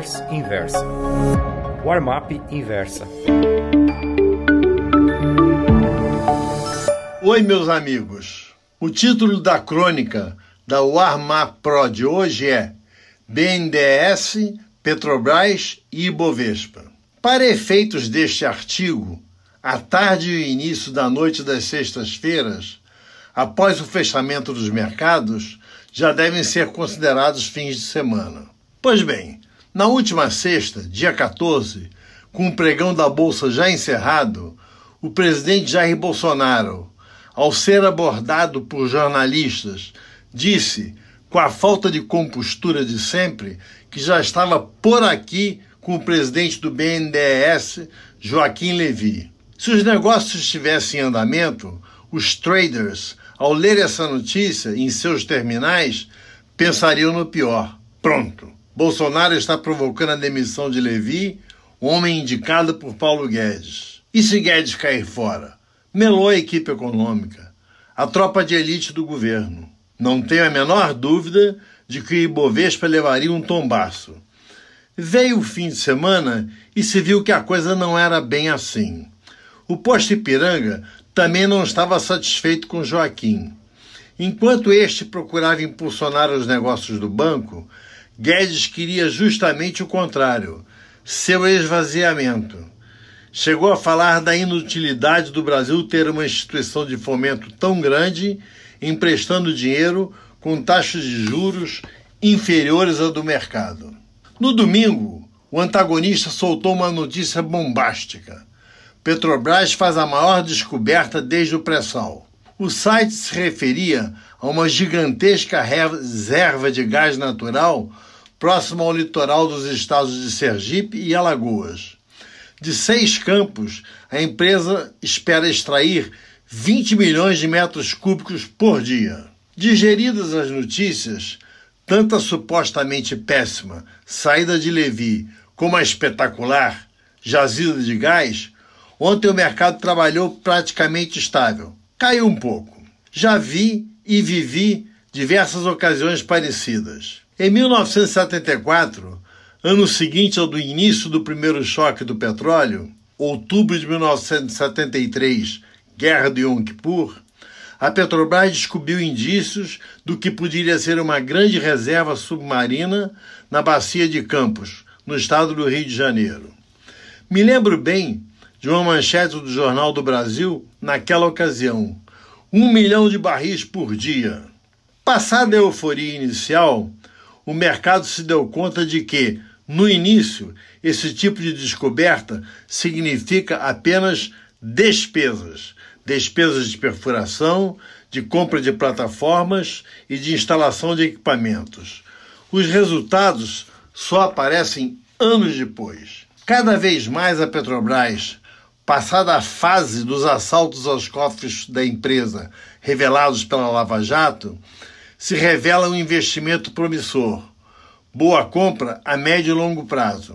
Traders Inversa. Warmap Inversa. Oi, meus amigos. O título da crônica da Warmap Pro de hoje é BNDES, Petrobras e Ibovespa. Para efeitos deste artigo, a tarde e início da noite das sextas-feiras, após o fechamento dos mercados, já devem ser considerados fins de semana. Pois bem, na última sexta, dia 14, com o pregão da Bolsa já encerrado, o presidente Jair Bolsonaro, ao ser abordado por jornalistas, disse, com a falta de compostura de sempre, que já estava por aqui com o presidente do BNDES, Joaquim Levy. Se os negócios estivessem em andamento, os traders, ao ler essa notícia em seus terminais, pensariam no pior. Pronto. Bolsonaro está provocando a demissão de Levi, homem indicado por Paulo Guedes. E se Guedes cair fora? Melou a equipe econômica, a tropa de elite do governo. Não tenho a menor dúvida de que o Ibovespa levaria um tombaço. Veio o fim de semana e se viu que a coisa não era bem assim. O posto Ipiranga também não estava satisfeito com Joaquim. Enquanto este procurava impulsionar os negócios do banco, Guedes queria justamente o contrário, seu esvaziamento. Chegou a falar da inutilidade do Brasil ter uma instituição de fomento tão grande, emprestando dinheiro com taxas de juros inferiores à do mercado. No domingo, o antagonista soltou uma notícia bombástica. Petrobras faz a maior descoberta desde o pré-sal. O site se referia a uma gigantesca reserva de gás natural próximo ao litoral dos estados de Sergipe e Alagoas. De seis campos, a empresa espera extrair 20 milhões de metros cúbicos por dia. Digeridas as notícias, tanto a supostamente péssima saída de Levi como a espetacular jazida de gás, ontem o mercado trabalhou praticamente estável. Caiu um pouco. Já vi e vivi diversas ocasiões parecidas. Em 1974, ano seguinte ao do início do primeiro choque do petróleo, outubro de 1973, Guerra de Yom Kippur, a Petrobras descobriu indícios do que poderia ser uma grande reserva submarina na bacia de Campos, no estado do Rio de Janeiro. Me lembro bem de uma manchete do Jornal do Brasil naquela ocasião: um milhão de barris por dia. Passada a euforia inicial, o mercado se deu conta de que, no início, esse tipo de descoberta significa apenas despesas despesas de perfuração, de compra de plataformas e de instalação de equipamentos. Os resultados só aparecem anos depois. Cada vez mais a Petrobras, passada a fase dos assaltos aos cofres da empresa revelados pela Lava Jato, se revela um investimento promissor. Boa compra a médio e longo prazo.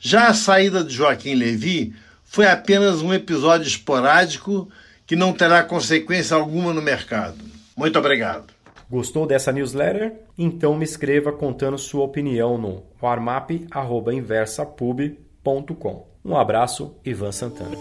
Já a saída de Joaquim Levi foi apenas um episódio esporádico que não terá consequência alguma no mercado. Muito obrigado. Gostou dessa newsletter? Então me escreva contando sua opinião no warmap.inversapub.com. Um abraço, Ivan Santana.